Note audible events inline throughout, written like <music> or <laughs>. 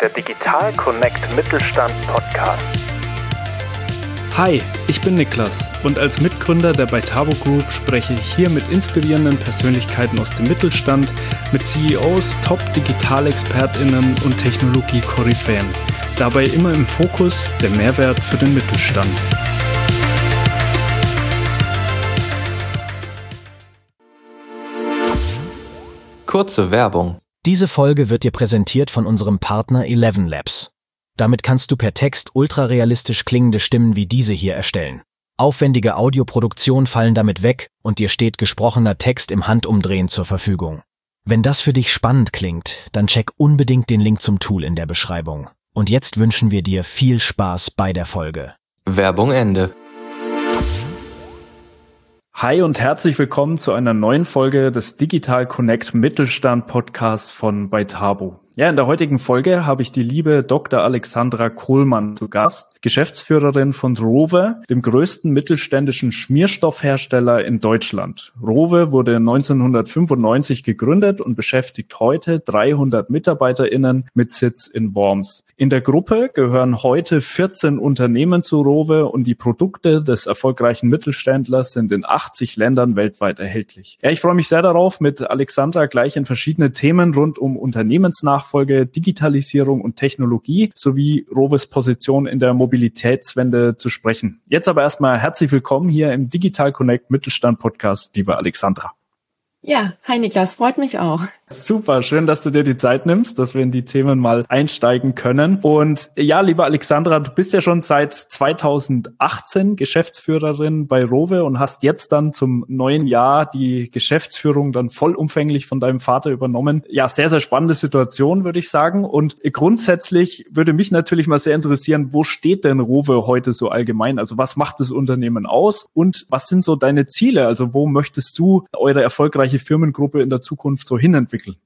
der Digital Connect Mittelstand Podcast. Hi, ich bin Niklas und als Mitgründer der Beitabo Group spreche ich hier mit inspirierenden Persönlichkeiten aus dem Mittelstand, mit CEOs, Top-Digitalexpertinnen und Technologie-Koryphäen. Dabei immer im Fokus der Mehrwert für den Mittelstand. Kurze Werbung. Diese Folge wird dir präsentiert von unserem Partner Eleven Labs. Damit kannst du per Text ultrarealistisch klingende Stimmen wie diese hier erstellen. Aufwendige Audioproduktion fallen damit weg und dir steht gesprochener Text im Handumdrehen zur Verfügung. Wenn das für dich spannend klingt, dann check unbedingt den Link zum Tool in der Beschreibung. Und jetzt wünschen wir dir viel Spaß bei der Folge. Werbung Ende. Hi und herzlich willkommen zu einer neuen Folge des Digital Connect Mittelstand Podcasts von Beitabo. Ja, in der heutigen Folge habe ich die liebe Dr. Alexandra Kohlmann zu Gast, Geschäftsführerin von Rowe, dem größten mittelständischen Schmierstoffhersteller in Deutschland. Rowe wurde 1995 gegründet und beschäftigt heute 300 MitarbeiterInnen mit Sitz in Worms. In der Gruppe gehören heute 14 Unternehmen zu Rowe und die Produkte des erfolgreichen Mittelständlers sind in 80 Ländern weltweit erhältlich. Ja, ich freue mich sehr darauf, mit Alexandra gleich in verschiedene Themen rund um Unternehmensnachfolge Nachfolge, Digitalisierung und Technologie sowie Roves Position in der Mobilitätswende zu sprechen. Jetzt aber erstmal herzlich willkommen hier im Digital Connect Mittelstand Podcast, liebe Alexandra. Ja, hi Niklas, freut mich auch. Super, schön, dass du dir die Zeit nimmst, dass wir in die Themen mal einsteigen können. Und ja, liebe Alexandra, du bist ja schon seit 2018 Geschäftsführerin bei Rowe und hast jetzt dann zum neuen Jahr die Geschäftsführung dann vollumfänglich von deinem Vater übernommen. Ja, sehr, sehr spannende Situation, würde ich sagen. Und grundsätzlich würde mich natürlich mal sehr interessieren, wo steht denn Rowe heute so allgemein? Also was macht das Unternehmen aus und was sind so deine Ziele? Also wo möchtest du eure erfolgreiche Firmengruppe in der Zukunft so hinentwickeln?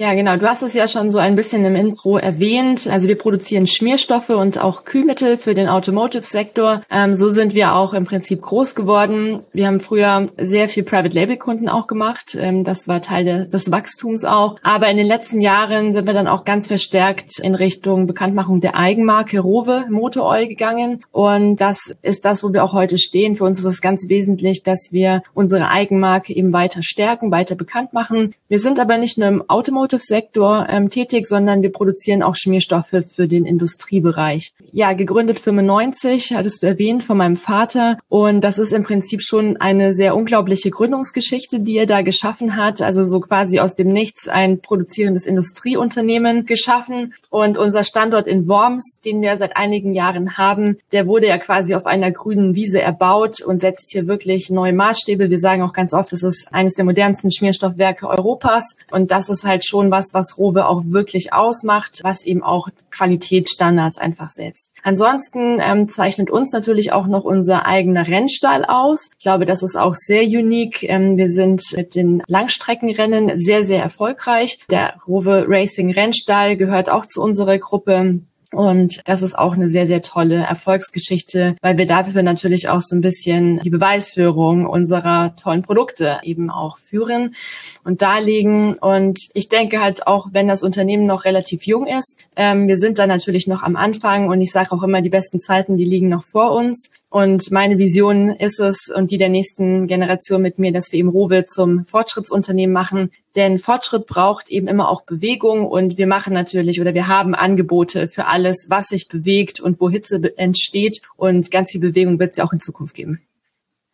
Ja, genau. Du hast es ja schon so ein bisschen im Intro erwähnt. Also wir produzieren Schmierstoffe und auch Kühlmittel für den Automotive-Sektor. Ähm, so sind wir auch im Prinzip groß geworden. Wir haben früher sehr viel Private-Label-Kunden auch gemacht. Ähm, das war Teil de, des Wachstums auch. Aber in den letzten Jahren sind wir dann auch ganz verstärkt in Richtung Bekanntmachung der Eigenmarke Rowe Motor Oil gegangen. Und das ist das, wo wir auch heute stehen. Für uns ist es ganz wesentlich, dass wir unsere Eigenmarke eben weiter stärken, weiter bekannt machen. Wir sind aber nicht nur im Automotive Automotive-Sektor ähm, tätig, sondern wir produzieren auch Schmierstoffe für den Industriebereich. Ja, gegründet 95, hattest du erwähnt, von meinem Vater. Und das ist im Prinzip schon eine sehr unglaubliche Gründungsgeschichte, die er da geschaffen hat. Also so quasi aus dem Nichts ein produzierendes Industrieunternehmen geschaffen. Und unser Standort in Worms, den wir seit einigen Jahren haben, der wurde ja quasi auf einer grünen Wiese erbaut und setzt hier wirklich neue Maßstäbe. Wir sagen auch ganz oft, es ist eines der modernsten Schmierstoffwerke Europas. Und das ist halt schon was, was Rowe auch wirklich ausmacht, was eben auch Qualitätsstandards einfach setzt. Ansonsten ähm, zeichnet uns natürlich auch noch unser eigener Rennstall aus. Ich glaube, das ist auch sehr unique. Ähm, wir sind mit den Langstreckenrennen sehr, sehr erfolgreich. Der Rowe Racing Rennstall gehört auch zu unserer Gruppe. Und das ist auch eine sehr, sehr tolle Erfolgsgeschichte, weil wir dafür natürlich auch so ein bisschen die Beweisführung unserer tollen Produkte eben auch führen und darlegen. Und ich denke halt auch, wenn das Unternehmen noch relativ jung ist, ähm, wir sind da natürlich noch am Anfang und ich sage auch immer, die besten Zeiten, die liegen noch vor uns. Und meine Vision ist es und die der nächsten Generation mit mir, dass wir eben Rowe zum Fortschrittsunternehmen machen. Denn Fortschritt braucht eben immer auch Bewegung und wir machen natürlich oder wir haben Angebote für alles, was sich bewegt und wo Hitze entsteht. Und ganz viel Bewegung wird es ja auch in Zukunft geben.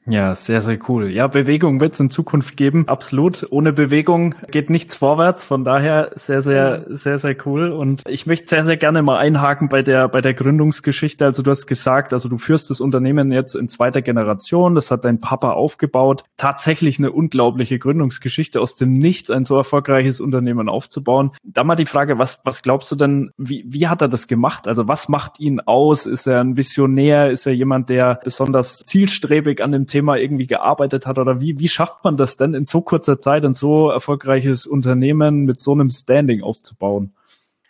Ja, sehr, sehr cool. Ja, Bewegung wird es in Zukunft geben, absolut. Ohne Bewegung geht nichts vorwärts. Von daher sehr, sehr, sehr, sehr cool. Und ich möchte sehr, sehr gerne mal einhaken bei der, bei der Gründungsgeschichte. Also du hast gesagt, also du führst das Unternehmen jetzt in zweiter Generation. Das hat dein Papa aufgebaut. Tatsächlich eine unglaubliche Gründungsgeschichte aus dem Nichts, ein so erfolgreiches Unternehmen aufzubauen. Da mal die Frage, was, was glaubst du denn, wie, wie hat er das gemacht? Also was macht ihn aus? Ist er ein Visionär? Ist er jemand, der besonders zielstrebig an dem Thema irgendwie gearbeitet hat oder wie, wie schafft man das denn in so kurzer Zeit ein so erfolgreiches Unternehmen mit so einem Standing aufzubauen?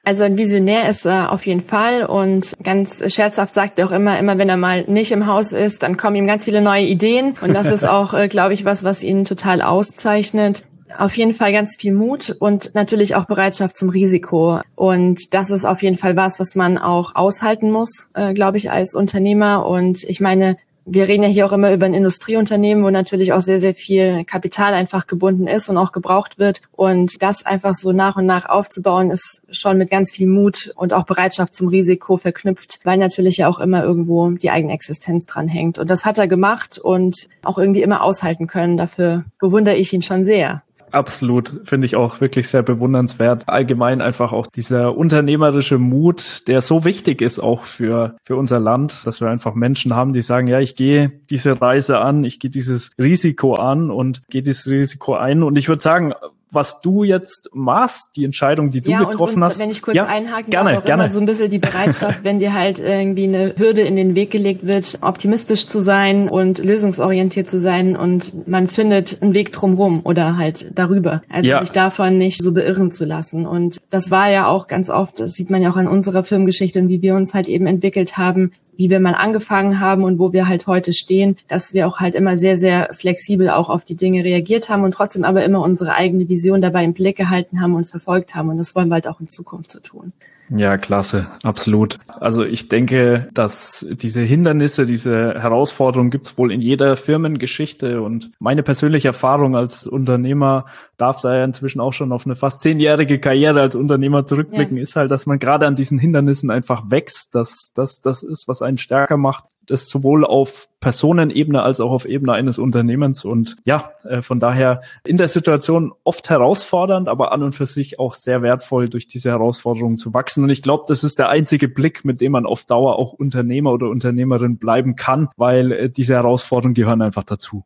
Also ein Visionär ist er auf jeden Fall und ganz scherzhaft sagt er auch immer, immer wenn er mal nicht im Haus ist, dann kommen ihm ganz viele neue Ideen und das ist <laughs> auch, äh, glaube ich, was, was ihn total auszeichnet auf jeden Fall ganz viel Mut und natürlich auch Bereitschaft zum Risiko. Und das ist auf jeden Fall was, was man auch aushalten muss, äh, glaube ich, als Unternehmer. Und ich meine, wir reden ja hier auch immer über ein Industrieunternehmen, wo natürlich auch sehr, sehr viel Kapital einfach gebunden ist und auch gebraucht wird. Und das einfach so nach und nach aufzubauen, ist schon mit ganz viel Mut und auch Bereitschaft zum Risiko verknüpft, weil natürlich ja auch immer irgendwo die eigene Existenz dran hängt. Und das hat er gemacht und auch irgendwie immer aushalten können. Dafür bewundere ich ihn schon sehr. Absolut, finde ich auch wirklich sehr bewundernswert. Allgemein einfach auch dieser unternehmerische Mut, der so wichtig ist auch für, für unser Land, dass wir einfach Menschen haben, die sagen, ja, ich gehe diese Reise an, ich gehe dieses Risiko an und gehe dieses Risiko ein. Und ich würde sagen, was du jetzt machst, die Entscheidung, die du ja, getroffen und, und hast. Wenn ich kurz ja, einhaken gerne, darf, auch gerne. immer so ein bisschen die Bereitschaft, <laughs> wenn dir halt irgendwie eine Hürde in den Weg gelegt wird, optimistisch zu sein und lösungsorientiert zu sein und man findet einen Weg drumrum oder halt darüber. Also ja. sich davon nicht so beirren zu lassen. Und das war ja auch ganz oft, das sieht man ja auch an unserer Filmgeschichte und wie wir uns halt eben entwickelt haben, wie wir mal angefangen haben und wo wir halt heute stehen, dass wir auch halt immer sehr, sehr flexibel auch auf die Dinge reagiert haben und trotzdem aber immer unsere eigene Vision dabei im Blick gehalten haben und verfolgt haben. Und das wollen wir halt auch in Zukunft so tun. Ja, klasse, absolut. Also ich denke, dass diese Hindernisse, diese Herausforderungen gibt's wohl in jeder Firmengeschichte und meine persönliche Erfahrung als Unternehmer darf da ja inzwischen auch schon auf eine fast zehnjährige Karriere als Unternehmer zurückblicken, ja. ist halt, dass man gerade an diesen Hindernissen einfach wächst, dass das das ist, was einen stärker macht das sowohl auf Personenebene als auch auf Ebene eines Unternehmens und ja, äh, von daher in der Situation oft herausfordernd, aber an und für sich auch sehr wertvoll, durch diese Herausforderungen zu wachsen. Und ich glaube, das ist der einzige Blick, mit dem man auf Dauer auch Unternehmer oder Unternehmerin bleiben kann, weil äh, diese Herausforderungen gehören einfach dazu.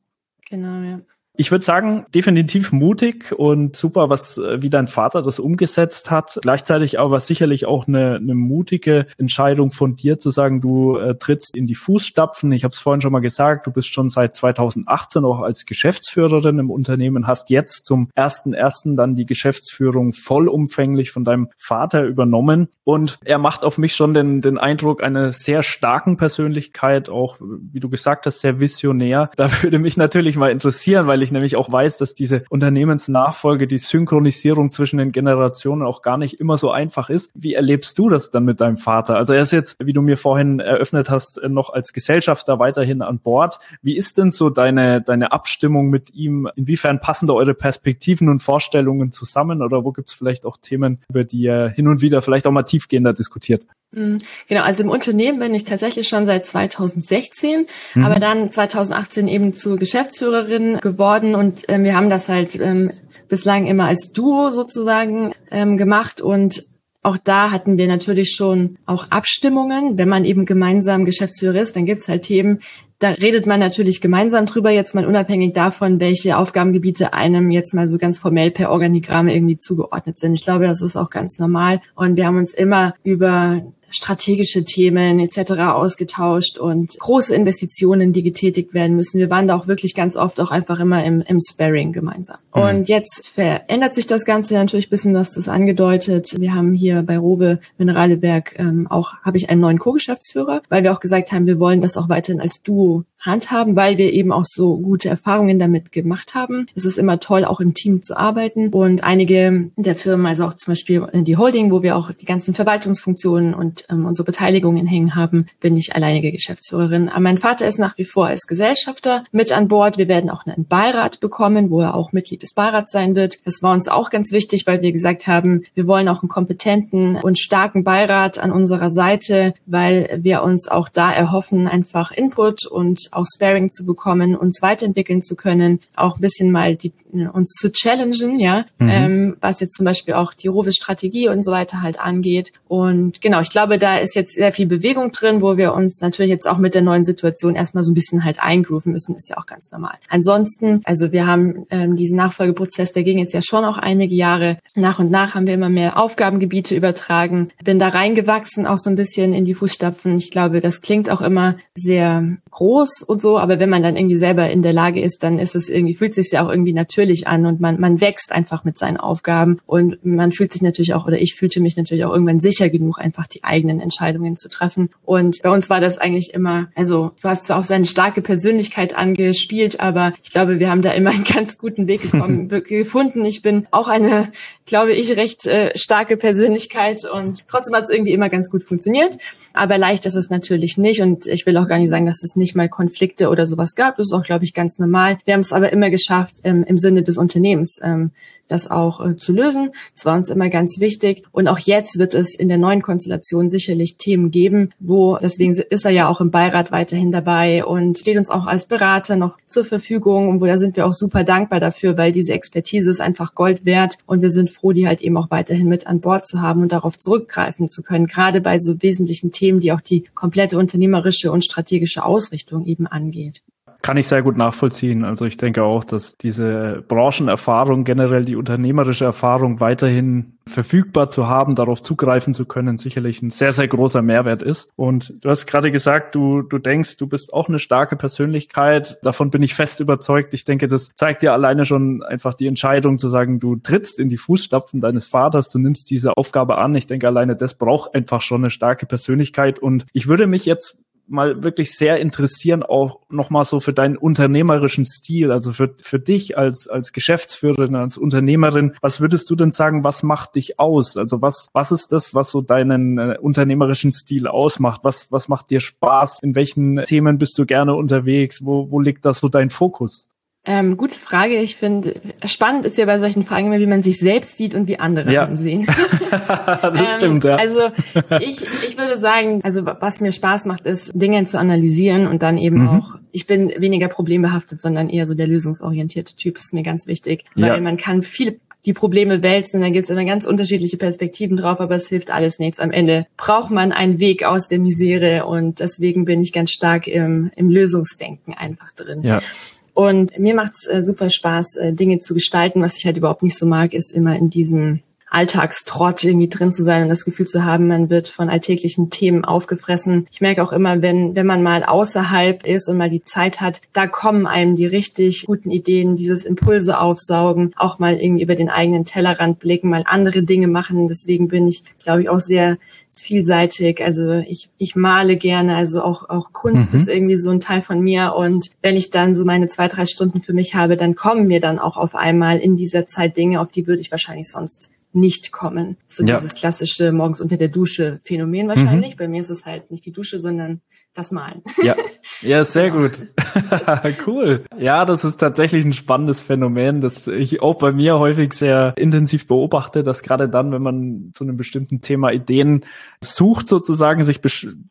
Genau, ja. Ich würde sagen, definitiv mutig und super, was äh, wie dein Vater das umgesetzt hat. Gleichzeitig aber sicherlich auch eine, eine mutige Entscheidung von dir zu sagen, du äh, trittst in die Fußstapfen. Ich habe es vorhin schon mal gesagt, du bist schon seit 2018 auch als Geschäftsführerin im Unternehmen, hast jetzt zum ersten ersten dann die Geschäftsführung vollumfänglich von deinem Vater übernommen und er macht auf mich schon den, den Eindruck einer sehr starken Persönlichkeit, auch wie du gesagt hast, sehr visionär. Da <laughs> würde mich natürlich mal interessieren, weil ich ich nämlich auch weiß, dass diese Unternehmensnachfolge, die Synchronisierung zwischen den Generationen auch gar nicht immer so einfach ist. Wie erlebst du das dann mit deinem Vater? Also er ist jetzt, wie du mir vorhin eröffnet hast, noch als Gesellschafter weiterhin an Bord. Wie ist denn so deine, deine Abstimmung mit ihm? Inwiefern passen da eure Perspektiven und Vorstellungen zusammen? Oder wo gibt es vielleicht auch Themen, über die ihr hin und wieder vielleicht auch mal tiefgehender diskutiert? Mhm. Genau, also im Unternehmen bin ich tatsächlich schon seit 2016, mhm. aber dann 2018 eben zur Geschäftsführerin geworden und äh, wir haben das halt ähm, bislang immer als Duo sozusagen ähm, gemacht und auch da hatten wir natürlich schon auch Abstimmungen. Wenn man eben gemeinsam Geschäftsführer ist, dann gibt's halt Themen, da redet man natürlich gemeinsam drüber, jetzt mal unabhängig davon, welche Aufgabengebiete einem jetzt mal so ganz formell per Organigramm irgendwie zugeordnet sind. Ich glaube, das ist auch ganz normal. Und wir haben uns immer über strategische Themen etc. ausgetauscht und große Investitionen, die getätigt werden müssen. Wir waren da auch wirklich ganz oft auch einfach immer im, im Sparring gemeinsam. Mhm. Und jetzt verändert sich das Ganze natürlich ein bisschen, was das angedeutet. Wir haben hier bei Rowe Mineraleberg ähm, auch, habe ich einen neuen Co-Geschäftsführer, weil wir auch gesagt haben, wir wollen das auch weiterhin als Duo handhaben, weil wir eben auch so gute Erfahrungen damit gemacht haben. Es ist immer toll, auch im Team zu arbeiten und einige der Firmen, also auch zum Beispiel die Holding, wo wir auch die ganzen Verwaltungsfunktionen und ähm, unsere Beteiligungen hängen haben, bin ich alleinige Geschäftsführerin. Aber mein Vater ist nach wie vor als Gesellschafter mit an Bord. Wir werden auch einen Beirat bekommen, wo er auch Mitglied des Beirats sein wird. Das war uns auch ganz wichtig, weil wir gesagt haben, wir wollen auch einen kompetenten und starken Beirat an unserer Seite, weil wir uns auch da erhoffen, einfach Input und auch Sparing zu bekommen, uns weiterentwickeln zu können, auch ein bisschen mal die, uns zu challengen, ja, mhm. ähm, was jetzt zum Beispiel auch die Rovis-Strategie und so weiter halt angeht. Und genau, ich glaube, da ist jetzt sehr viel Bewegung drin, wo wir uns natürlich jetzt auch mit der neuen Situation erstmal so ein bisschen halt eingrooven müssen, ist ja auch ganz normal. Ansonsten, also wir haben ähm, diesen Nachfolgeprozess, der ging jetzt ja schon auch einige Jahre. Nach und nach haben wir immer mehr Aufgabengebiete übertragen, bin da reingewachsen, auch so ein bisschen in die Fußstapfen. Ich glaube, das klingt auch immer sehr groß muss und so, aber wenn man dann irgendwie selber in der Lage ist, dann ist es irgendwie, fühlt sich ja auch irgendwie natürlich an und man, man wächst einfach mit seinen Aufgaben und man fühlt sich natürlich auch, oder ich fühlte mich natürlich auch irgendwann sicher genug, einfach die eigenen Entscheidungen zu treffen. Und bei uns war das eigentlich immer, also du hast zwar auch seine starke Persönlichkeit angespielt, aber ich glaube, wir haben da immer einen <laughs> ganz guten Weg gekommen, <laughs> gefunden. Ich bin auch eine, glaube ich, recht äh, starke Persönlichkeit und trotzdem hat es irgendwie immer ganz gut funktioniert. Aber leicht ist es natürlich nicht und ich will auch gar nicht sagen, dass es nicht mal Konflikte oder sowas gab. Das ist auch, glaube ich, ganz normal. Wir haben es aber immer geschafft, ähm, im Sinne des Unternehmens ähm, das auch äh, zu lösen. Das war uns immer ganz wichtig. Und auch jetzt wird es in der neuen Konstellation sicherlich Themen geben, wo, deswegen ist er ja auch im Beirat weiterhin dabei und steht uns auch als Berater noch zur Verfügung. Und wo da sind wir auch super dankbar dafür, weil diese Expertise ist einfach Gold wert. Und wir sind froh, die halt eben auch weiterhin mit an Bord zu haben und darauf zurückgreifen zu können. Gerade bei so wesentlichen Themen, die auch die komplette unternehmerische und strategische Ausrichtung eben angeht. Kann ich sehr gut nachvollziehen. Also ich denke auch, dass diese Branchenerfahrung, generell die unternehmerische Erfahrung weiterhin verfügbar zu haben, darauf zugreifen zu können, sicherlich ein sehr, sehr großer Mehrwert ist. Und du hast gerade gesagt, du, du denkst, du bist auch eine starke Persönlichkeit. Davon bin ich fest überzeugt. Ich denke, das zeigt dir alleine schon einfach die Entscheidung zu sagen, du trittst in die Fußstapfen deines Vaters, du nimmst diese Aufgabe an. Ich denke, alleine das braucht einfach schon eine starke Persönlichkeit. Und ich würde mich jetzt mal wirklich sehr interessieren, auch nochmal so für deinen unternehmerischen Stil, also für, für dich als, als Geschäftsführerin, als Unternehmerin. Was würdest du denn sagen, was macht dich aus? Also was, was ist das, was so deinen äh, unternehmerischen Stil ausmacht? Was, was macht dir Spaß? In welchen Themen bist du gerne unterwegs? Wo, wo liegt das so dein Fokus? Ähm, gute Frage. Ich finde, spannend ist ja bei solchen Fragen immer, wie man sich selbst sieht und wie andere ja. sehen. <laughs> <laughs> das ähm, stimmt, ja. Also ich, ich würde sagen, also was mir Spaß macht, ist, Dinge zu analysieren und dann eben mhm. auch, ich bin weniger problembehaftet, sondern eher so der lösungsorientierte Typ, ist mir ganz wichtig. Weil ja. man kann viel die Probleme wälzen, dann gibt's immer ganz unterschiedliche Perspektiven drauf, aber es hilft alles nichts. Am Ende braucht man einen Weg aus der Misere und deswegen bin ich ganz stark im, im Lösungsdenken einfach drin. Ja. Und mir macht es äh, super Spaß, äh, Dinge zu gestalten. Was ich halt überhaupt nicht so mag, ist immer in diesem Alltagstrott irgendwie drin zu sein und das Gefühl zu haben, man wird von alltäglichen Themen aufgefressen. Ich merke auch immer, wenn, wenn man mal außerhalb ist und mal die Zeit hat, da kommen einem die richtig guten Ideen, dieses Impulse aufsaugen, auch mal irgendwie über den eigenen Tellerrand blicken, mal andere Dinge machen. Deswegen bin ich, glaube ich, auch sehr vielseitig. Also ich, ich male gerne, also auch, auch Kunst mhm. ist irgendwie so ein Teil von mir. Und wenn ich dann so meine zwei, drei Stunden für mich habe, dann kommen mir dann auch auf einmal in dieser Zeit Dinge, auf die würde ich wahrscheinlich sonst nicht kommen. So ja. dieses klassische morgens unter der Dusche Phänomen wahrscheinlich. Mhm. Bei mir ist es halt nicht die Dusche, sondern das Malen. Ja, ja <laughs> sehr genau. gut. <laughs> cool. Ja, das ist tatsächlich ein spannendes Phänomen, das ich auch bei mir häufig sehr intensiv beobachte, dass gerade dann, wenn man zu einem bestimmten Thema Ideen sucht, sozusagen sich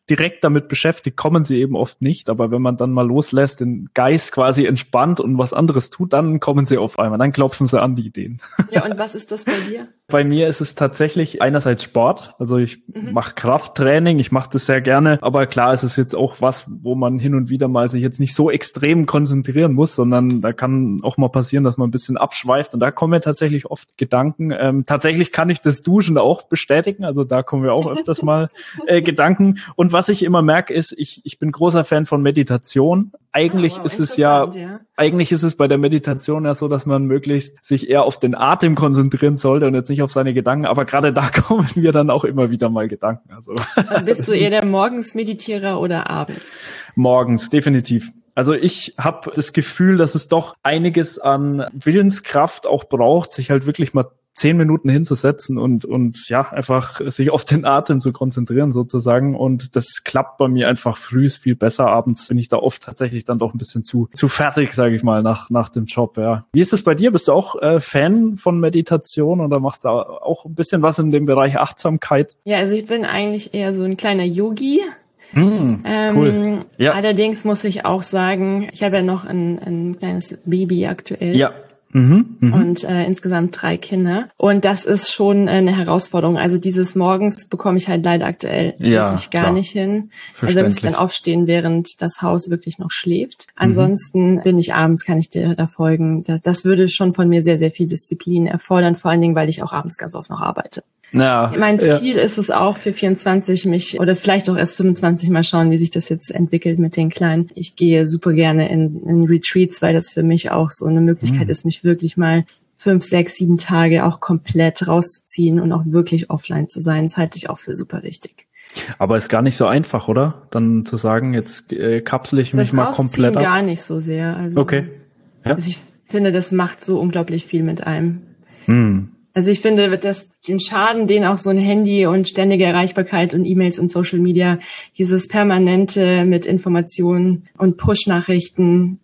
direkt damit beschäftigt, kommen sie eben oft nicht. Aber wenn man dann mal loslässt, den Geist quasi entspannt und was anderes tut, dann kommen sie auf einmal, dann klopfen sie an die Ideen. <laughs> Ja, und was ist das bei dir? Bei mir ist es tatsächlich einerseits Sport. Also ich mhm. mache Krafttraining, ich mache das sehr gerne, aber klar, es ist jetzt auch was, wo man hin und wieder mal sich jetzt nicht so extrem konzentrieren muss, sondern da kann auch mal passieren, dass man ein bisschen abschweift und da kommen mir tatsächlich oft Gedanken. Ähm, tatsächlich kann ich das Duschen auch bestätigen, also da kommen wir auch <laughs> öfters mal äh, Gedanken. Und was ich immer merke, ist, ich, ich bin großer Fan von Meditation. Eigentlich oh, wow, ist es ja, ja, eigentlich ist es bei der Meditation ja so, dass man möglichst sich eher auf den Atem konzentrieren sollte und jetzt nicht auf seine Gedanken. Aber gerade da <laughs> kommen mir dann auch immer wieder mal Gedanken. Also dann bist <laughs> du eher der Morgensmeditierer oder abends? Morgens, definitiv. Also ich habe das Gefühl, dass es doch einiges an Willenskraft auch braucht, sich halt wirklich mal zehn Minuten hinzusetzen und, und ja, einfach sich auf den Atem zu konzentrieren sozusagen. Und das klappt bei mir einfach früh viel besser. Abends bin ich da oft tatsächlich dann doch ein bisschen zu, zu fertig, sage ich mal, nach, nach dem Job. Ja. Wie ist es bei dir? Bist du auch äh, Fan von Meditation oder machst du auch ein bisschen was in dem Bereich Achtsamkeit? Ja, also ich bin eigentlich eher so ein kleiner Yogi. Mm, cool. Ähm, ja. Allerdings muss ich auch sagen, ich habe ja noch ein, ein kleines Baby aktuell. Ja. Mhm, mh. Und äh, insgesamt drei Kinder. Und das ist schon äh, eine Herausforderung. Also dieses morgens bekomme ich halt leider aktuell ja, wirklich gar klar. nicht hin. Also muss ich dann aufstehen, während das Haus wirklich noch schläft. Ansonsten mhm. bin ich abends, kann ich dir da folgen. Das, das würde schon von mir sehr, sehr viel Disziplin erfordern, vor allen Dingen, weil ich auch abends ganz oft noch arbeite. Ja, mein Ziel ja. ist es auch für 24 mich oder vielleicht auch erst 25 mal schauen, wie sich das jetzt entwickelt mit den Kleinen. Ich gehe super gerne in, in Retreats, weil das für mich auch so eine Möglichkeit mhm. ist, mich wirklich mal fünf, sechs, sieben Tage auch komplett rauszuziehen und auch wirklich offline zu sein. Das halte ich auch für super wichtig. Aber ist gar nicht so einfach, oder? Dann zu sagen, jetzt äh, kapsel ich mich das mal komplett ab. gar nicht so sehr. Also, okay. Ja? Also ich finde, das macht so unglaublich viel mit einem. Hm. Also ich finde, dass den Schaden, den auch so ein Handy und ständige Erreichbarkeit und E-Mails und Social Media, dieses permanente mit Informationen und Push-Nachrichten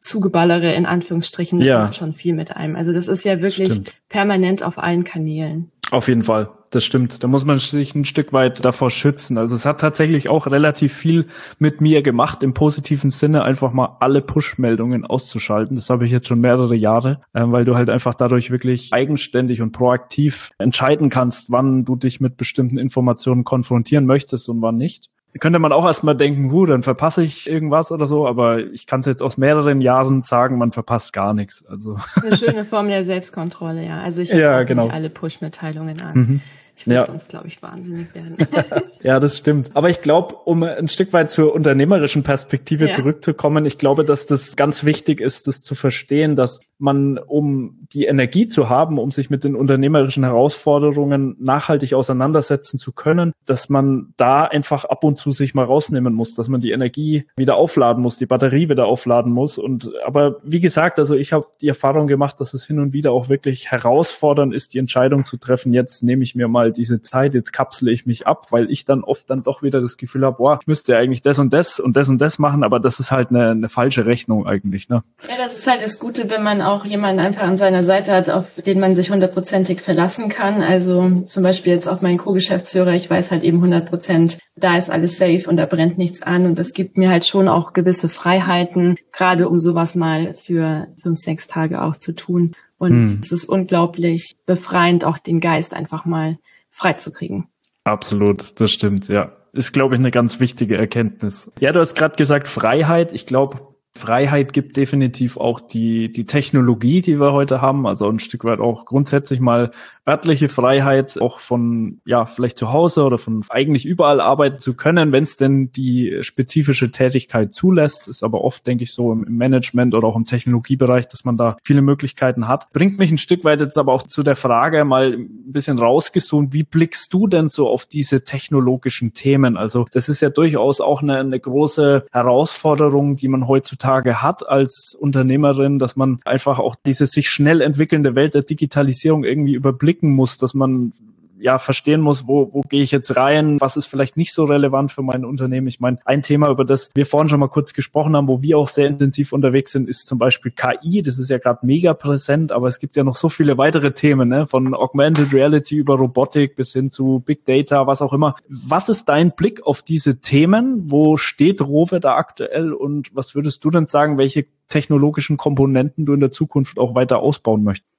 zugeballere in Anführungsstrichen, das ja. macht schon viel mit einem. Also das ist ja wirklich Stimmt. permanent auf allen Kanälen. Auf jeden Fall, das stimmt. Da muss man sich ein Stück weit davor schützen. Also es hat tatsächlich auch relativ viel mit mir gemacht, im positiven Sinne einfach mal alle Push-Meldungen auszuschalten. Das habe ich jetzt schon mehrere Jahre, äh, weil du halt einfach dadurch wirklich eigenständig und proaktiv entscheiden kannst, wann du dich mit bestimmten Informationen konfrontieren möchtest und wann nicht könnte man auch erstmal denken, hu, dann verpasse ich irgendwas oder so, aber ich kann es jetzt aus mehreren Jahren sagen, man verpasst gar nichts. Also eine schöne Form der Selbstkontrolle, ja. Also ich habe ja, genau. alle Push-Mitteilungen an. Mhm. Ich würde ja. sonst, glaube ich, wahnsinnig werden. <laughs> <laughs> ja, das stimmt. Aber ich glaube, um ein Stück weit zur unternehmerischen Perspektive ja. zurückzukommen, ich glaube, dass das ganz wichtig ist, das zu verstehen, dass man, um die Energie zu haben, um sich mit den unternehmerischen Herausforderungen nachhaltig auseinandersetzen zu können, dass man da einfach ab und zu sich mal rausnehmen muss, dass man die Energie wieder aufladen muss, die Batterie wieder aufladen muss. Und aber wie gesagt, also ich habe die Erfahrung gemacht, dass es hin und wieder auch wirklich herausfordernd ist, die Entscheidung zu treffen, jetzt nehme ich mir mal diese Zeit, jetzt kapsle ich mich ab, weil ich dann oft dann doch wieder das Gefühl habe, boah, ich müsste eigentlich das und das und das und das machen, aber das ist halt eine, eine falsche Rechnung eigentlich. Ne? Ja, das ist halt das Gute, wenn man auch jemanden einfach an seiner Seite hat, auf den man sich hundertprozentig verlassen kann. Also zum Beispiel jetzt auf meinen Co-Geschäftsführer, ich weiß halt eben hundertprozent, da ist alles safe und da brennt nichts an und das gibt mir halt schon auch gewisse Freiheiten, gerade um sowas mal für fünf, sechs Tage auch zu tun. Und hm. es ist unglaublich befreiend, auch den Geist einfach mal freizukriegen. Absolut, das stimmt, ja. Ist, glaube ich, eine ganz wichtige Erkenntnis. Ja, du hast gerade gesagt, Freiheit. Ich glaube, Freiheit gibt definitiv auch die, die Technologie, die wir heute haben, also ein Stück weit auch grundsätzlich mal örtliche Freiheit, auch von, ja, vielleicht zu Hause oder von eigentlich überall arbeiten zu können, wenn es denn die spezifische Tätigkeit zulässt. Ist aber oft, denke ich, so im Management oder auch im Technologiebereich, dass man da viele Möglichkeiten hat. Bringt mich ein Stück weit jetzt aber auch zu der Frage mal ein bisschen rausgesucht, wie blickst du denn so auf diese technologischen Themen? Also das ist ja durchaus auch eine, eine große Herausforderung, die man heutzutage heutzutage hat als Unternehmerin, dass man einfach auch diese sich schnell entwickelnde Welt der Digitalisierung irgendwie überblicken muss, dass man ja verstehen muss, wo, wo gehe ich jetzt rein, was ist vielleicht nicht so relevant für mein Unternehmen. Ich meine, ein Thema, über das wir vorhin schon mal kurz gesprochen haben, wo wir auch sehr intensiv unterwegs sind, ist zum Beispiel KI. Das ist ja gerade mega präsent, aber es gibt ja noch so viele weitere Themen, ne? von Augmented Reality über Robotik bis hin zu Big Data, was auch immer. Was ist dein Blick auf diese Themen? Wo steht Rover da aktuell und was würdest du denn sagen, welche technologischen Komponenten du in der Zukunft auch weiter ausbauen möchtest?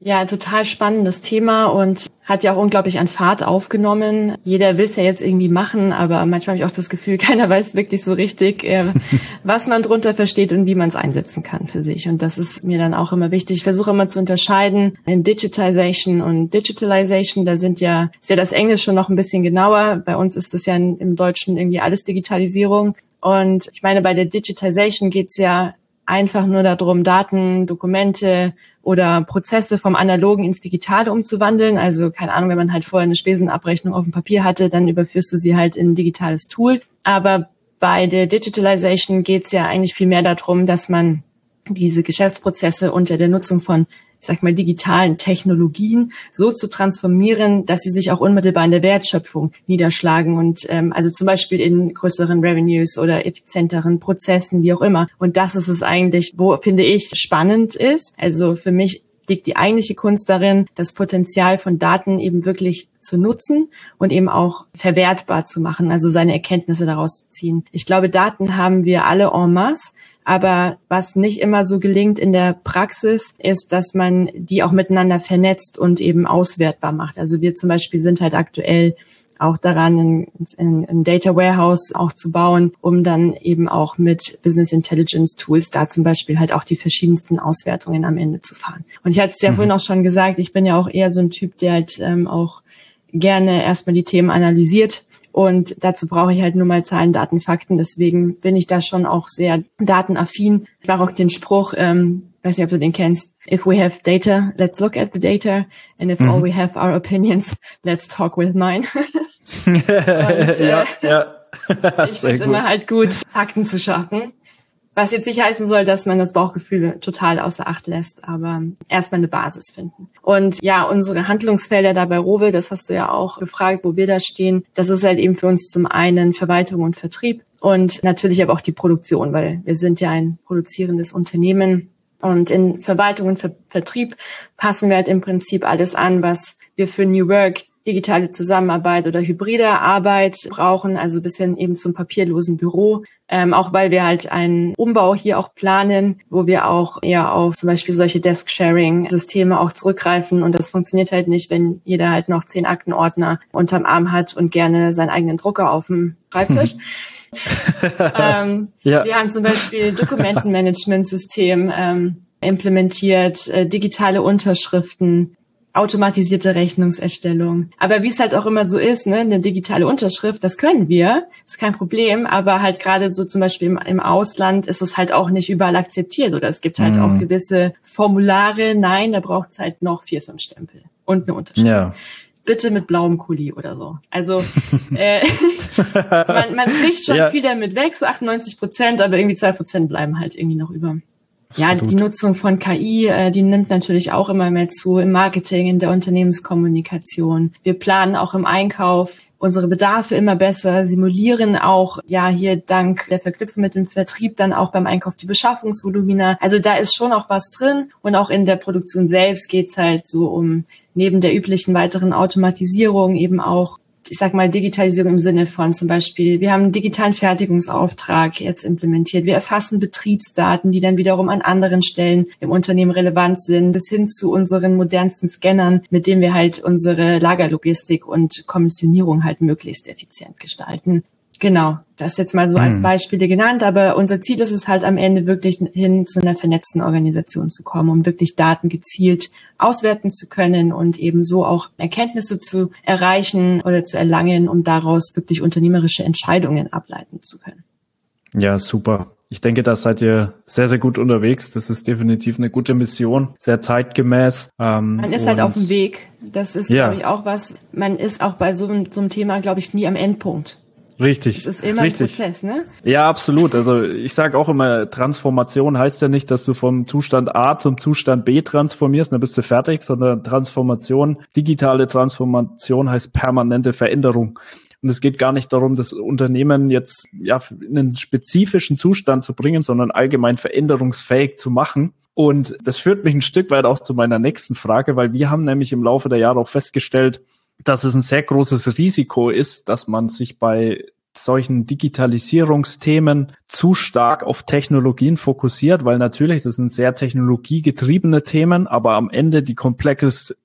Ja, total spannendes Thema und hat ja auch unglaublich an Fahrt aufgenommen. Jeder will es ja jetzt irgendwie machen, aber manchmal habe ich auch das Gefühl, <laughs> keiner weiß wirklich so richtig, äh, <laughs> was man drunter versteht und wie man es einsetzen kann für sich. Und das ist mir dann auch immer wichtig. Ich versuche immer zu unterscheiden in Digitization und Digitalization. Da sind ja, ist ja das Englische noch ein bisschen genauer. Bei uns ist das ja im Deutschen irgendwie alles Digitalisierung. Und ich meine, bei der Digitization geht's ja einfach nur darum, Daten, Dokumente oder Prozesse vom Analogen ins Digitale umzuwandeln. Also keine Ahnung, wenn man halt vorher eine Spesenabrechnung auf dem Papier hatte, dann überführst du sie halt in ein digitales Tool. Aber bei der Digitalization geht es ja eigentlich viel mehr darum, dass man diese Geschäftsprozesse unter der Nutzung von ich sag mal, digitalen Technologien so zu transformieren, dass sie sich auch unmittelbar in der Wertschöpfung niederschlagen und ähm, also zum Beispiel in größeren Revenues oder effizienteren Prozessen, wie auch immer. Und das ist es eigentlich, wo finde ich spannend ist. Also für mich liegt die eigentliche Kunst darin, das Potenzial von Daten eben wirklich zu nutzen und eben auch verwertbar zu machen, also seine Erkenntnisse daraus zu ziehen. Ich glaube, Daten haben wir alle en masse. Aber was nicht immer so gelingt in der Praxis, ist, dass man die auch miteinander vernetzt und eben auswertbar macht. Also wir zum Beispiel sind halt aktuell auch daran, ein, ein, ein Data Warehouse auch zu bauen, um dann eben auch mit Business Intelligence Tools da zum Beispiel halt auch die verschiedensten Auswertungen am Ende zu fahren. Und ich hatte es ja mhm. vorhin auch schon gesagt, ich bin ja auch eher so ein Typ, der halt ähm, auch gerne erstmal die Themen analysiert und dazu brauche ich halt nur mal Zahlen, Daten, Fakten. Deswegen bin ich da schon auch sehr datenaffin. Ich mache auch den Spruch, ähm, weiß nicht, ob du den kennst. If we have data, let's look at the data. And if mhm. all we have are opinions, let's talk with mine. <laughs> und, äh, ja, ja. <laughs> ich finde es immer halt gut, Fakten zu schaffen. Was jetzt nicht heißen soll, dass man das Bauchgefühl total außer Acht lässt, aber erstmal eine Basis finden. Und ja, unsere Handlungsfelder da bei Rovel, das hast du ja auch gefragt, wo wir da stehen. Das ist halt eben für uns zum einen Verwaltung und Vertrieb und natürlich aber auch die Produktion, weil wir sind ja ein produzierendes Unternehmen. Und in Verwaltung und Ver Vertrieb passen wir halt im Prinzip alles an, was wir für New Work digitale Zusammenarbeit oder hybride Arbeit brauchen, also bis hin eben zum papierlosen Büro. Ähm, auch weil wir halt einen Umbau hier auch planen, wo wir auch eher auf zum Beispiel solche Desk-Sharing-Systeme auch zurückgreifen. Und das funktioniert halt nicht, wenn jeder halt noch zehn Aktenordner unterm Arm hat und gerne seinen eigenen Drucker auf dem Schreibtisch. <laughs> <laughs> ähm, ja. Wir haben zum Beispiel Dokumentenmanagement-System ähm, implementiert, äh, digitale Unterschriften, automatisierte Rechnungserstellung. Aber wie es halt auch immer so ist, ne, eine digitale Unterschrift, das können wir, ist kein Problem, aber halt gerade so zum Beispiel im, im, Ausland ist es halt auch nicht überall akzeptiert oder es gibt halt mhm. auch gewisse Formulare, nein, da braucht es halt noch vier, fünf Stempel und eine Unterschrift. Ja bitte mit blauem Kuli oder so. Also <laughs> äh, man, man <laughs> kriegt schon ja. viel damit weg, so 98 Prozent, aber irgendwie zwei Prozent bleiben halt irgendwie noch über. Ja, die Nutzung von KI, äh, die nimmt natürlich auch immer mehr zu im Marketing, in der Unternehmenskommunikation. Wir planen auch im Einkauf unsere Bedarfe immer besser, simulieren auch, ja, hier dank der Verknüpfung mit dem Vertrieb dann auch beim Einkauf die Beschaffungsvolumina. Also da ist schon auch was drin und auch in der Produktion selbst geht's halt so um neben der üblichen weiteren Automatisierung eben auch ich sag mal, Digitalisierung im Sinne von zum Beispiel, wir haben einen digitalen Fertigungsauftrag jetzt implementiert. Wir erfassen Betriebsdaten, die dann wiederum an anderen Stellen im Unternehmen relevant sind, bis hin zu unseren modernsten Scannern, mit denen wir halt unsere Lagerlogistik und Kommissionierung halt möglichst effizient gestalten. Genau, das jetzt mal so als mhm. Beispiele genannt, aber unser Ziel ist es halt am Ende wirklich hin zu einer vernetzten Organisation zu kommen, um wirklich Daten gezielt auswerten zu können und eben so auch Erkenntnisse zu erreichen oder zu erlangen, um daraus wirklich unternehmerische Entscheidungen ableiten zu können. Ja, super. Ich denke, da seid ihr sehr, sehr gut unterwegs. Das ist definitiv eine gute Mission, sehr zeitgemäß. Ähm, man ist halt auf dem Weg. Das ist, ja. glaube ich, auch was. Man ist auch bei so so einem Thema, glaube ich, nie am Endpunkt. Richtig. Es ist immer richtig. ein Prozess, ne? Ja, absolut. Also ich sage auch immer, Transformation heißt ja nicht, dass du vom Zustand A zum Zustand B transformierst, dann bist du fertig, sondern Transformation, digitale Transformation heißt permanente Veränderung. Und es geht gar nicht darum, das Unternehmen jetzt ja in einen spezifischen Zustand zu bringen, sondern allgemein veränderungsfähig zu machen. Und das führt mich ein Stück weit auch zu meiner nächsten Frage, weil wir haben nämlich im Laufe der Jahre auch festgestellt, dass es ein sehr großes Risiko ist, dass man sich bei solchen Digitalisierungsthemen zu stark auf Technologien fokussiert, weil natürlich das sind sehr technologiegetriebene Themen, aber am Ende die komplexeste,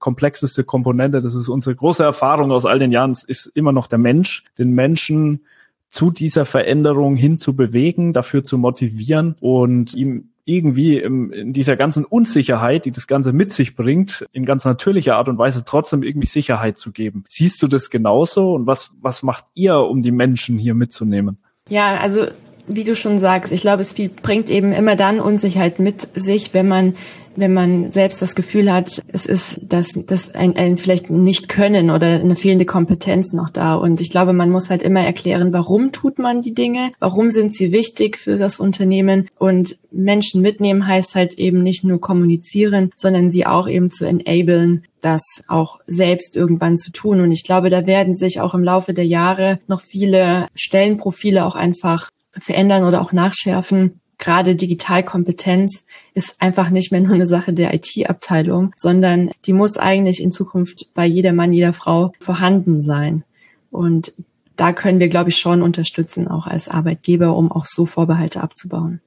Komponente, das ist unsere große Erfahrung aus all den Jahren, ist immer noch der Mensch, den Menschen zu dieser Veränderung hin zu bewegen, dafür zu motivieren und ihm irgendwie in dieser ganzen Unsicherheit, die das Ganze mit sich bringt, in ganz natürlicher Art und Weise trotzdem irgendwie Sicherheit zu geben. Siehst du das genauso und was, was macht ihr, um die Menschen hier mitzunehmen? Ja, also wie du schon sagst, ich glaube, es bringt eben immer dann Unsicherheit mit sich, wenn man wenn man selbst das Gefühl hat, es ist das, das ein, ein vielleicht nicht können oder eine fehlende Kompetenz noch da. Und ich glaube, man muss halt immer erklären, warum tut man die Dinge, warum sind sie wichtig für das Unternehmen. Und Menschen mitnehmen heißt halt eben nicht nur kommunizieren, sondern sie auch eben zu enablen, das auch selbst irgendwann zu tun. Und ich glaube, da werden sich auch im Laufe der Jahre noch viele Stellenprofile auch einfach verändern oder auch nachschärfen, gerade Digitalkompetenz ist einfach nicht mehr nur eine Sache der IT-Abteilung, sondern die muss eigentlich in Zukunft bei jeder Mann, jeder Frau vorhanden sein. Und da können wir, glaube ich, schon unterstützen, auch als Arbeitgeber, um auch so Vorbehalte abzubauen.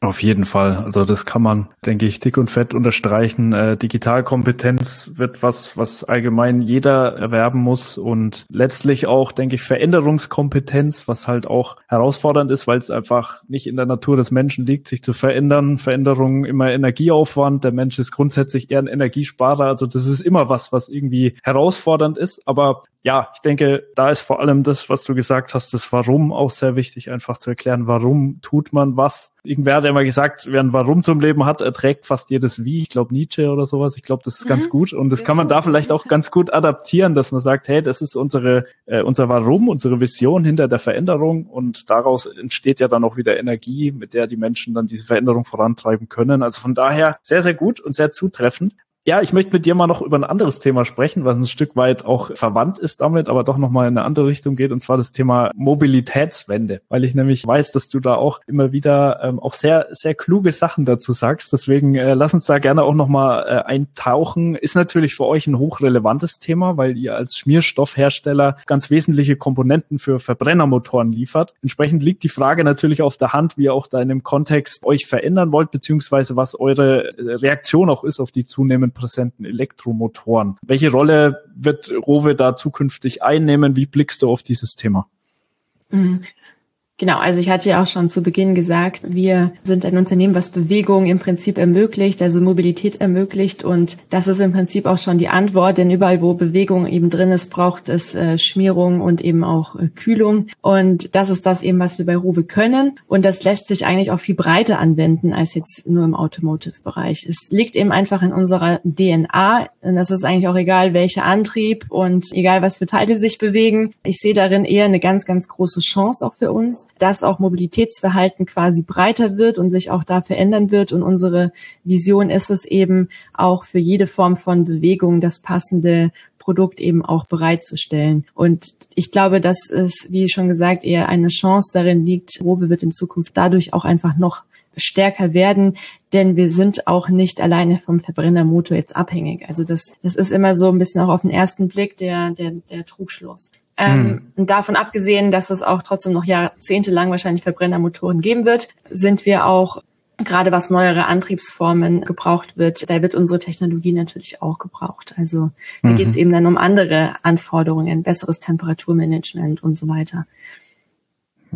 Auf jeden Fall. Also das kann man, denke ich, dick und fett unterstreichen. Äh, Digitalkompetenz wird was, was allgemein jeder erwerben muss und letztlich auch, denke ich, Veränderungskompetenz, was halt auch herausfordernd ist, weil es einfach nicht in der Natur des Menschen liegt, sich zu verändern. Veränderungen immer Energieaufwand. Der Mensch ist grundsätzlich eher ein Energiesparer. Also das ist immer was, was irgendwie herausfordernd ist. Aber ja, ich denke, da ist vor allem das, was du gesagt hast, das Warum auch sehr wichtig, einfach zu erklären, warum tut man was. Irgendwer ja mal gesagt, wer ein Warum zum Leben hat, erträgt fast jedes Wie. Ich glaube Nietzsche oder sowas. Ich glaube, das ist mhm. ganz gut. Und das, das kann man da vielleicht auch ganz gut adaptieren, dass man sagt, hey, das ist unsere, äh, unser Warum, unsere Vision hinter der Veränderung. Und daraus entsteht ja dann auch wieder Energie, mit der die Menschen dann diese Veränderung vorantreiben können. Also von daher sehr, sehr gut und sehr zutreffend. Ja, ich möchte mit dir mal noch über ein anderes Thema sprechen, was ein Stück weit auch verwandt ist damit, aber doch nochmal in eine andere Richtung geht, und zwar das Thema Mobilitätswende, weil ich nämlich weiß, dass du da auch immer wieder ähm, auch sehr, sehr kluge Sachen dazu sagst. Deswegen äh, lass uns da gerne auch nochmal äh, eintauchen. Ist natürlich für euch ein hochrelevantes Thema, weil ihr als Schmierstoffhersteller ganz wesentliche Komponenten für Verbrennermotoren liefert. Entsprechend liegt die Frage natürlich auf der Hand, wie ihr auch da in dem Kontext euch verändern wollt, beziehungsweise was eure äh, Reaktion auch ist auf die zunehmend präsenten Elektromotoren. Welche Rolle wird Rowe da zukünftig einnehmen? Wie blickst du auf dieses Thema? Genau, also ich hatte ja auch schon zu Beginn gesagt, wir sind ein Unternehmen, was Bewegung im Prinzip ermöglicht, also Mobilität ermöglicht. Und das ist im Prinzip auch schon die Antwort, denn überall, wo Bewegung eben drin ist, braucht es äh, Schmierung und eben auch äh, Kühlung. Und das ist das eben, was wir bei Rowe können. Und das lässt sich eigentlich auch viel breiter anwenden als jetzt nur im Automotive-Bereich. Es liegt eben einfach in unserer DNA und das ist eigentlich auch egal, welcher Antrieb und egal, was für Teile sich bewegen. Ich sehe darin eher eine ganz, ganz große Chance auch für uns dass auch Mobilitätsverhalten quasi breiter wird und sich auch da verändern wird. Und unsere Vision ist es eben auch für jede Form von Bewegung das passende Produkt eben auch bereitzustellen. Und ich glaube, dass es, wie schon gesagt, eher eine Chance darin liegt, Rowe wird in Zukunft dadurch auch einfach noch stärker werden, denn wir sind auch nicht alleine vom Verbrennermotor jetzt abhängig. Also das, das ist immer so ein bisschen auch auf den ersten Blick der, der, der Trugschluss. Ähm, hm. Und davon abgesehen, dass es auch trotzdem noch jahrzehntelang wahrscheinlich Verbrennermotoren geben wird, sind wir auch gerade was neuere Antriebsformen gebraucht wird, da wird unsere Technologie natürlich auch gebraucht. Also da mhm. geht es eben dann um andere Anforderungen, besseres Temperaturmanagement und so weiter.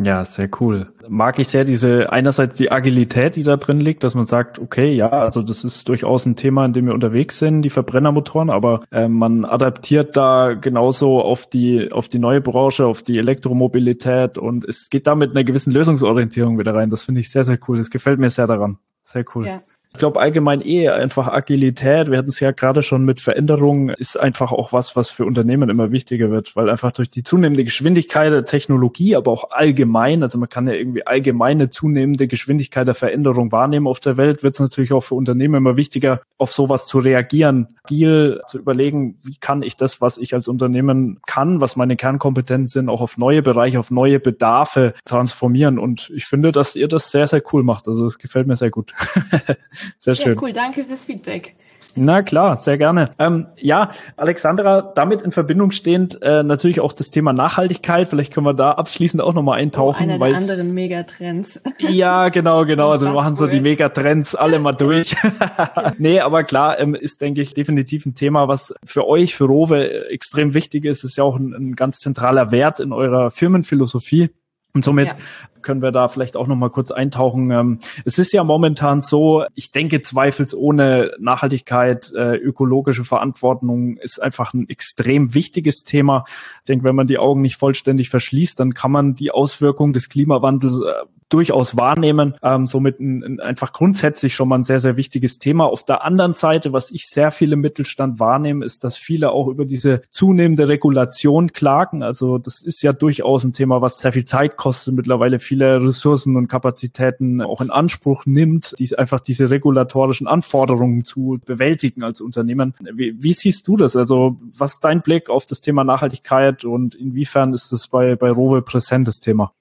Ja, sehr cool. Mag ich sehr diese, einerseits die Agilität, die da drin liegt, dass man sagt, okay, ja, also das ist durchaus ein Thema, in dem wir unterwegs sind, die Verbrennermotoren, aber äh, man adaptiert da genauso auf die, auf die neue Branche, auf die Elektromobilität und es geht da mit einer gewissen Lösungsorientierung wieder rein. Das finde ich sehr, sehr cool. Das gefällt mir sehr daran. Sehr cool. Ja. Ich glaube allgemein eh einfach Agilität, wir hatten es ja gerade schon mit Veränderungen, ist einfach auch was, was für Unternehmen immer wichtiger wird, weil einfach durch die zunehmende Geschwindigkeit der Technologie, aber auch allgemein, also man kann ja irgendwie allgemeine zunehmende Geschwindigkeit der Veränderung wahrnehmen auf der Welt, wird es natürlich auch für Unternehmen immer wichtiger, auf sowas zu reagieren, agil zu überlegen, wie kann ich das, was ich als Unternehmen kann, was meine Kernkompetenzen sind, auch auf neue Bereiche, auf neue Bedarfe transformieren. Und ich finde, dass ihr das sehr, sehr cool macht. Also es gefällt mir sehr gut. <laughs> Sehr schön. Ja, cool, danke fürs Feedback. Na klar, sehr gerne. Ähm, ja, Alexandra, damit in Verbindung stehend äh, natürlich auch das Thema Nachhaltigkeit. Vielleicht können wir da abschließend auch nochmal eintauchen. Oh, einer der anderen Megatrends. <laughs> Ja, genau, genau. Also wir machen so die Megatrends alle mal durch. <laughs> <laughs> nee, aber klar, ähm, ist, denke ich, definitiv ein Thema, was für euch, für Rowe extrem wichtig ist. Ist ja auch ein, ein ganz zentraler Wert in eurer Firmenphilosophie. Und somit. Können wir da vielleicht auch noch mal kurz eintauchen. Ähm, es ist ja momentan so, ich denke zweifelsohne Nachhaltigkeit, äh, ökologische Verantwortung ist einfach ein extrem wichtiges Thema. Ich denke, wenn man die Augen nicht vollständig verschließt, dann kann man die Auswirkungen des Klimawandels äh, durchaus wahrnehmen. Ähm, somit ein, ein, einfach grundsätzlich schon mal ein sehr, sehr wichtiges Thema. Auf der anderen Seite, was ich sehr viel im Mittelstand wahrnehme, ist, dass viele auch über diese zunehmende Regulation klagen. Also das ist ja durchaus ein Thema, was sehr viel Zeit kostet, mittlerweile viele Ressourcen und Kapazitäten auch in Anspruch nimmt, die einfach diese regulatorischen Anforderungen zu bewältigen als Unternehmen. Wie, wie siehst du das? Also was ist dein Blick auf das Thema Nachhaltigkeit und inwiefern ist es bei, bei Rowe präsentes Thema?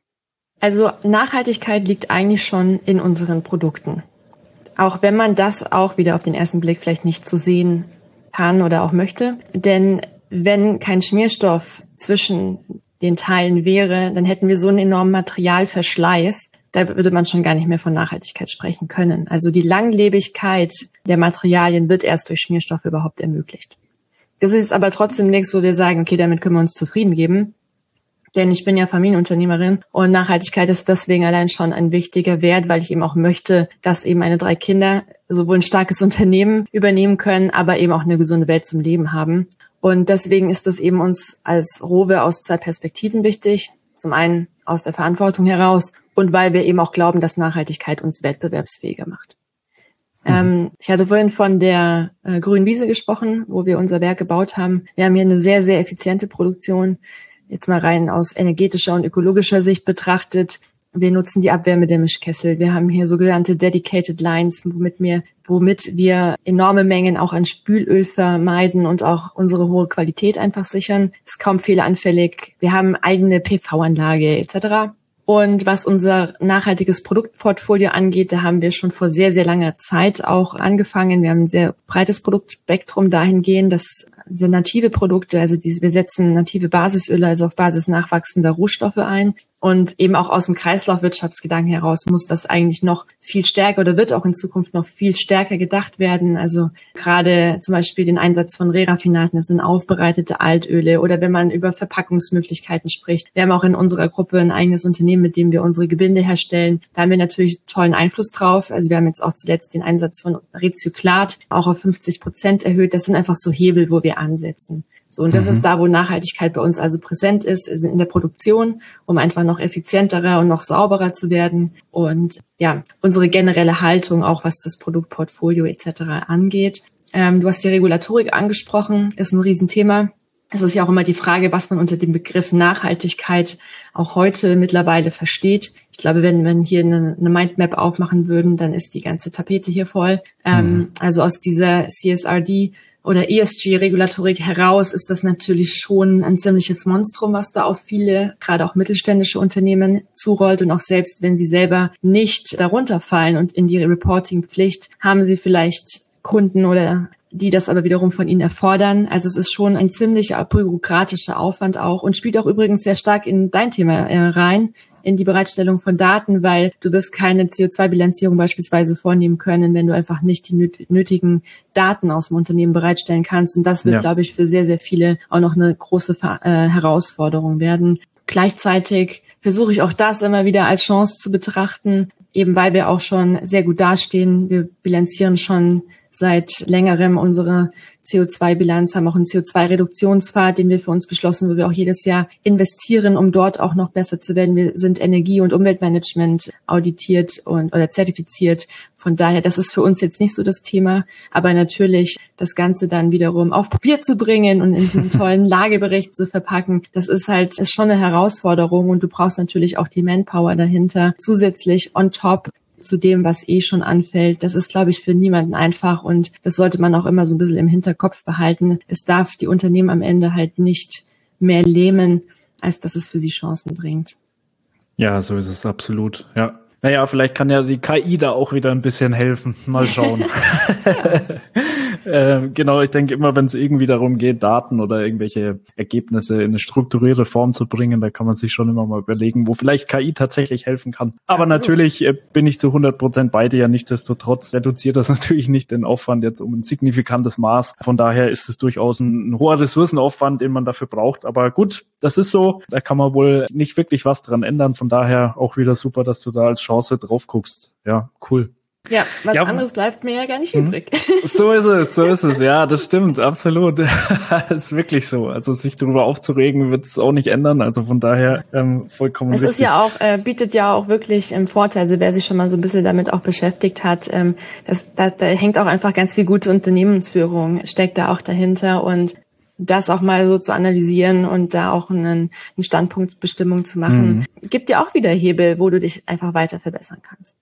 Also Nachhaltigkeit liegt eigentlich schon in unseren Produkten. Auch wenn man das auch wieder auf den ersten Blick vielleicht nicht zu sehen kann oder auch möchte. Denn wenn kein Schmierstoff zwischen den Teilen wäre, dann hätten wir so einen enormen Materialverschleiß da würde man schon gar nicht mehr von Nachhaltigkeit sprechen können. Also die Langlebigkeit der Materialien wird erst durch Schmierstoffe überhaupt ermöglicht. Das ist aber trotzdem nichts, wo wir sagen, okay, damit können wir uns zufrieden geben. Denn ich bin ja Familienunternehmerin und Nachhaltigkeit ist deswegen allein schon ein wichtiger Wert, weil ich eben auch möchte, dass eben meine drei Kinder sowohl ein starkes Unternehmen übernehmen können, aber eben auch eine gesunde Welt zum Leben haben. Und deswegen ist es eben uns als Rowe aus zwei Perspektiven wichtig. Zum einen aus der Verantwortung heraus und weil wir eben auch glauben, dass Nachhaltigkeit uns wettbewerbsfähiger macht. Mhm. Ähm, ich hatte vorhin von der äh, grünen Wiese gesprochen, wo wir unser Werk gebaut haben. Wir haben hier eine sehr, sehr effiziente Produktion. Jetzt mal rein aus energetischer und ökologischer Sicht betrachtet. Wir nutzen die Abwärme der Mischkessel. Wir haben hier sogenannte Dedicated Lines, womit wir, womit wir enorme Mengen auch an Spülöl vermeiden und auch unsere hohe Qualität einfach sichern. Ist kaum fehleranfällig. Wir haben eigene PV-Anlage etc. Und was unser nachhaltiges Produktportfolio angeht, da haben wir schon vor sehr, sehr langer Zeit auch angefangen. Wir haben ein sehr breites Produktspektrum dahingehend, dass sind native Produkte, also diese, wir setzen native Basisöle, also auf Basis nachwachsender Rohstoffe ein. Und eben auch aus dem Kreislaufwirtschaftsgedanken heraus muss das eigentlich noch viel stärker oder wird auch in Zukunft noch viel stärker gedacht werden. Also gerade zum Beispiel den Einsatz von Reraffinaten, das sind aufbereitete Altöle oder wenn man über Verpackungsmöglichkeiten spricht. Wir haben auch in unserer Gruppe ein eigenes Unternehmen, mit dem wir unsere Gebinde herstellen. Da haben wir natürlich tollen Einfluss drauf. Also wir haben jetzt auch zuletzt den Einsatz von Rezyklat auch auf 50 Prozent erhöht. Das sind einfach so Hebel, wo wir ansetzen. So, und das mhm. ist da, wo Nachhaltigkeit bei uns also präsent ist, ist in der Produktion, um einfach noch effizienterer und noch sauberer zu werden. Und ja, unsere generelle Haltung, auch was das Produktportfolio etc. angeht. Ähm, du hast die Regulatorik angesprochen, ist ein Riesenthema. Es ist ja auch immer die Frage, was man unter dem Begriff Nachhaltigkeit auch heute mittlerweile versteht. Ich glaube, wenn wir hier eine, eine Mindmap aufmachen würden, dann ist die ganze Tapete hier voll. Ähm, mhm. Also aus dieser CSRD oder ESG-Regulatorik heraus ist das natürlich schon ein ziemliches Monstrum, was da auf viele, gerade auch mittelständische Unternehmen zurollt. Und auch selbst wenn sie selber nicht darunter fallen und in die Reporting-Pflicht, haben sie vielleicht Kunden oder die das aber wiederum von ihnen erfordern. Also es ist schon ein ziemlich bürokratischer Aufwand auch und spielt auch übrigens sehr stark in dein Thema äh, rein, in die Bereitstellung von Daten, weil du wirst keine CO2-Bilanzierung beispielsweise vornehmen können, wenn du einfach nicht die nötigen Daten aus dem Unternehmen bereitstellen kannst. Und das wird, ja. glaube ich, für sehr, sehr viele auch noch eine große äh, Herausforderung werden. Gleichzeitig versuche ich auch das immer wieder als Chance zu betrachten, eben weil wir auch schon sehr gut dastehen. Wir bilanzieren schon seit längerem unsere CO2-Bilanz, haben auch einen CO2-Reduktionspfad, den wir für uns beschlossen, wo wir auch jedes Jahr investieren, um dort auch noch besser zu werden. Wir sind Energie- und Umweltmanagement auditiert und oder zertifiziert. Von daher, das ist für uns jetzt nicht so das Thema, aber natürlich das Ganze dann wiederum auf Papier zu bringen und in einen <laughs> tollen Lagebericht zu verpacken, das ist halt ist schon eine Herausforderung und du brauchst natürlich auch die Manpower dahinter zusätzlich on top zu dem, was eh schon anfällt. Das ist, glaube ich, für niemanden einfach und das sollte man auch immer so ein bisschen im Hinterkopf behalten. Es darf die Unternehmen am Ende halt nicht mehr lähmen, als dass es für sie Chancen bringt. Ja, so ist es absolut. Ja. Naja, vielleicht kann ja die KI da auch wieder ein bisschen helfen. Mal schauen. <laughs> <laughs> äh, genau, ich denke immer, wenn es irgendwie darum geht, Daten oder irgendwelche Ergebnisse in eine strukturierte Form zu bringen, da kann man sich schon immer mal überlegen, wo vielleicht KI tatsächlich helfen kann. Aber Absolut. natürlich äh, bin ich zu 100 Prozent bei dir. Nichtsdestotrotz reduziert das <laughs> natürlich nicht den Aufwand jetzt um ein signifikantes Maß. Von daher ist es durchaus ein, ein hoher Ressourcenaufwand, den man dafür braucht. Aber gut, das ist so. Da kann man wohl nicht wirklich was dran ändern. Von daher auch wieder super, dass du da als Chance drauf guckst. Ja, cool. Ja, was ja, anderes bleibt mir ja gar nicht hm. übrig. <laughs> So ist es, so ist es. Ja, das stimmt, absolut. das <laughs> ist wirklich so. Also sich darüber aufzuregen, wird es auch nicht ändern. Also von daher ähm, vollkommen Es richtig. ist ja auch, äh, bietet ja auch wirklich im Vorteil, also wer sich schon mal so ein bisschen damit auch beschäftigt hat, ähm, das, da, da hängt auch einfach ganz viel gute Unternehmensführung, steckt da auch dahinter und das auch mal so zu analysieren und da auch einen, einen Standpunktbestimmung zu machen, mhm. gibt dir auch wieder Hebel, wo du dich einfach weiter verbessern kannst.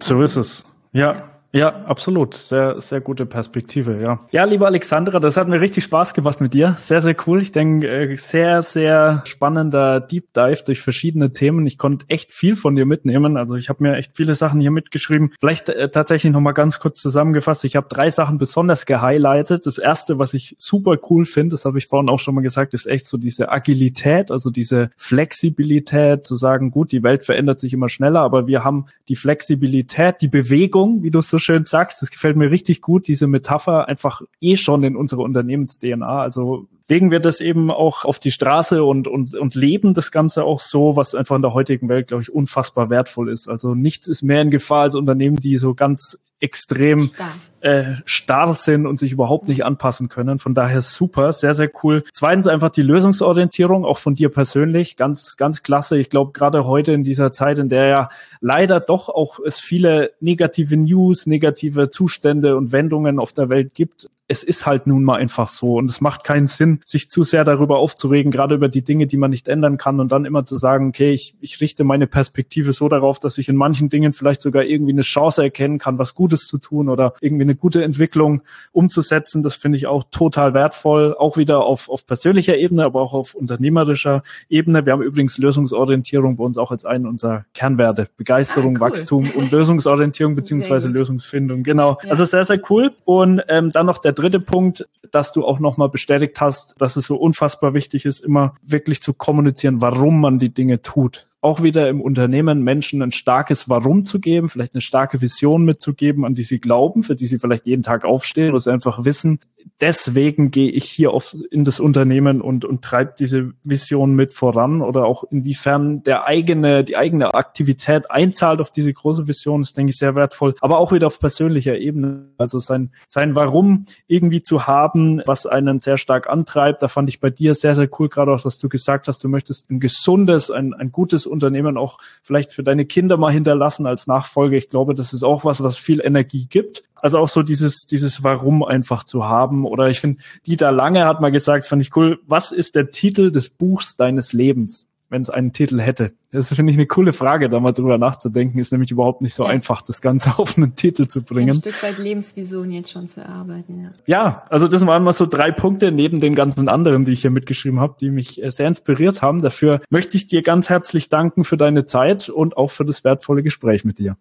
So also. ist es. Ja, Ja, absolut. Sehr, sehr gute Perspektive, ja. Ja, liebe Alexandra, das hat mir richtig Spaß gemacht mit dir. Sehr, sehr cool. Ich denke, äh, sehr, sehr spannender Deep Dive durch verschiedene Themen. Ich konnte echt viel von dir mitnehmen. Also ich habe mir echt viele Sachen hier mitgeschrieben. Vielleicht äh, tatsächlich nochmal ganz kurz zusammengefasst. Ich habe drei Sachen besonders gehighlightet. Das erste, was ich super cool finde, das habe ich vorhin auch schon mal gesagt, ist echt so diese Agilität, also diese Flexibilität, zu sagen, gut, die Welt verändert sich immer schneller, aber wir haben die Flexibilität, die Bewegung, wie du es so schön sagst. Das gefällt mir richtig gut, diese Metapher einfach eh schon in unserer Unternehmens-DNA. Also legen wir das eben auch auf die Straße und, und, und leben das Ganze auch so, was einfach in der heutigen Welt, glaube ich, unfassbar wertvoll ist. Also nichts ist mehr in Gefahr als Unternehmen, die so ganz extrem äh, starr sind und sich überhaupt nicht anpassen können. Von daher super, sehr, sehr cool. Zweitens einfach die Lösungsorientierung, auch von dir persönlich, ganz, ganz klasse. Ich glaube, gerade heute in dieser Zeit, in der ja leider doch auch es viele negative News, negative Zustände und Wendungen auf der Welt gibt, es ist halt nun mal einfach so und es macht keinen Sinn, sich zu sehr darüber aufzuregen, gerade über die Dinge, die man nicht ändern kann und dann immer zu sagen, okay, ich, ich richte meine Perspektive so darauf, dass ich in manchen Dingen vielleicht sogar irgendwie eine Chance erkennen kann, was Gutes zu tun oder irgendwie eine gute Entwicklung umzusetzen. Das finde ich auch total wertvoll, auch wieder auf, auf persönlicher Ebene, aber auch auf unternehmerischer Ebene. Wir haben übrigens Lösungsorientierung bei uns auch als einen unserer Kernwerte. Begeisterung, ah, cool. Wachstum und Lösungsorientierung beziehungsweise Lösungsfindung. Genau. Ja. Also sehr, sehr cool. Und ähm, dann noch der dritte Punkt, dass du auch nochmal bestätigt hast, dass es so unfassbar wichtig ist, immer wirklich zu kommunizieren, warum man die Dinge tut auch wieder im Unternehmen Menschen ein starkes Warum zu geben, vielleicht eine starke Vision mitzugeben, an die sie glauben, für die sie vielleicht jeden Tag aufstehen, wo sie einfach wissen, deswegen gehe ich hier auf, in das Unternehmen und, und treibe diese Vision mit voran oder auch inwiefern der eigene, die eigene Aktivität einzahlt auf diese große Vision, ist, denke ich, sehr wertvoll. Aber auch wieder auf persönlicher Ebene. Also sein, sein Warum irgendwie zu haben, was einen sehr stark antreibt. Da fand ich bei dir sehr, sehr cool, gerade auch, dass du gesagt hast, du möchtest ein gesundes, ein, ein gutes Unternehmen auch vielleicht für deine Kinder mal hinterlassen als Nachfolge. Ich glaube, das ist auch was, was viel Energie gibt. Also auch so dieses, dieses Warum einfach zu haben. Oder ich finde, Dieter Lange hat mal gesagt, das fand ich cool, was ist der Titel des Buchs deines Lebens? wenn es einen Titel hätte? Das finde ich eine coole Frage, da mal drüber nachzudenken. Ist nämlich überhaupt nicht so ja. einfach, das Ganze <laughs> auf einen Titel zu bringen. Ein Stück weit Lebensvision jetzt schon zu erarbeiten, ja. Ja, also das waren mal so drei Punkte neben den ganzen anderen, die ich hier mitgeschrieben habe, die mich äh, sehr inspiriert haben. Dafür möchte ich dir ganz herzlich danken für deine Zeit und auch für das wertvolle Gespräch mit dir.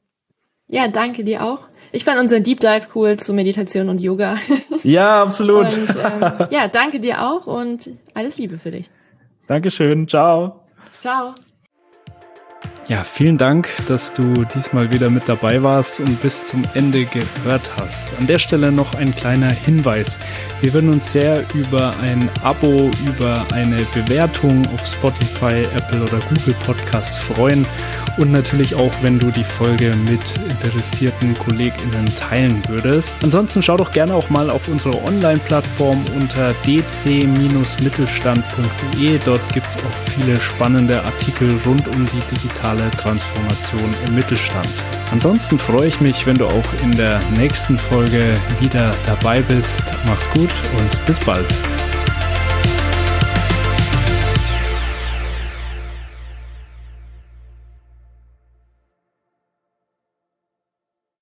Ja, danke dir auch. Ich fand unseren Deep Dive cool zu Meditation und Yoga. <laughs> Ja, absolut. Und, ähm, ja, danke dir auch und alles Liebe für dich. Dankeschön. Ciao. Ciao. Ja, vielen Dank, dass du diesmal wieder mit dabei warst und bis zum Ende gehört hast. An der Stelle noch ein kleiner Hinweis. Wir würden uns sehr über ein Abo, über eine Bewertung auf Spotify, Apple oder Google Podcast freuen und natürlich auch, wenn du die Folge mit interessierten KollegInnen teilen würdest. Ansonsten schau doch gerne auch mal auf unsere Online-Plattform unter dc-mittelstand.de. Dort gibt es auch viele spannende Artikel rund um die digitale Transformation im Mittelstand. Ansonsten freue ich mich, wenn du auch in der nächsten Folge wieder dabei bist. Mach's gut und bis bald.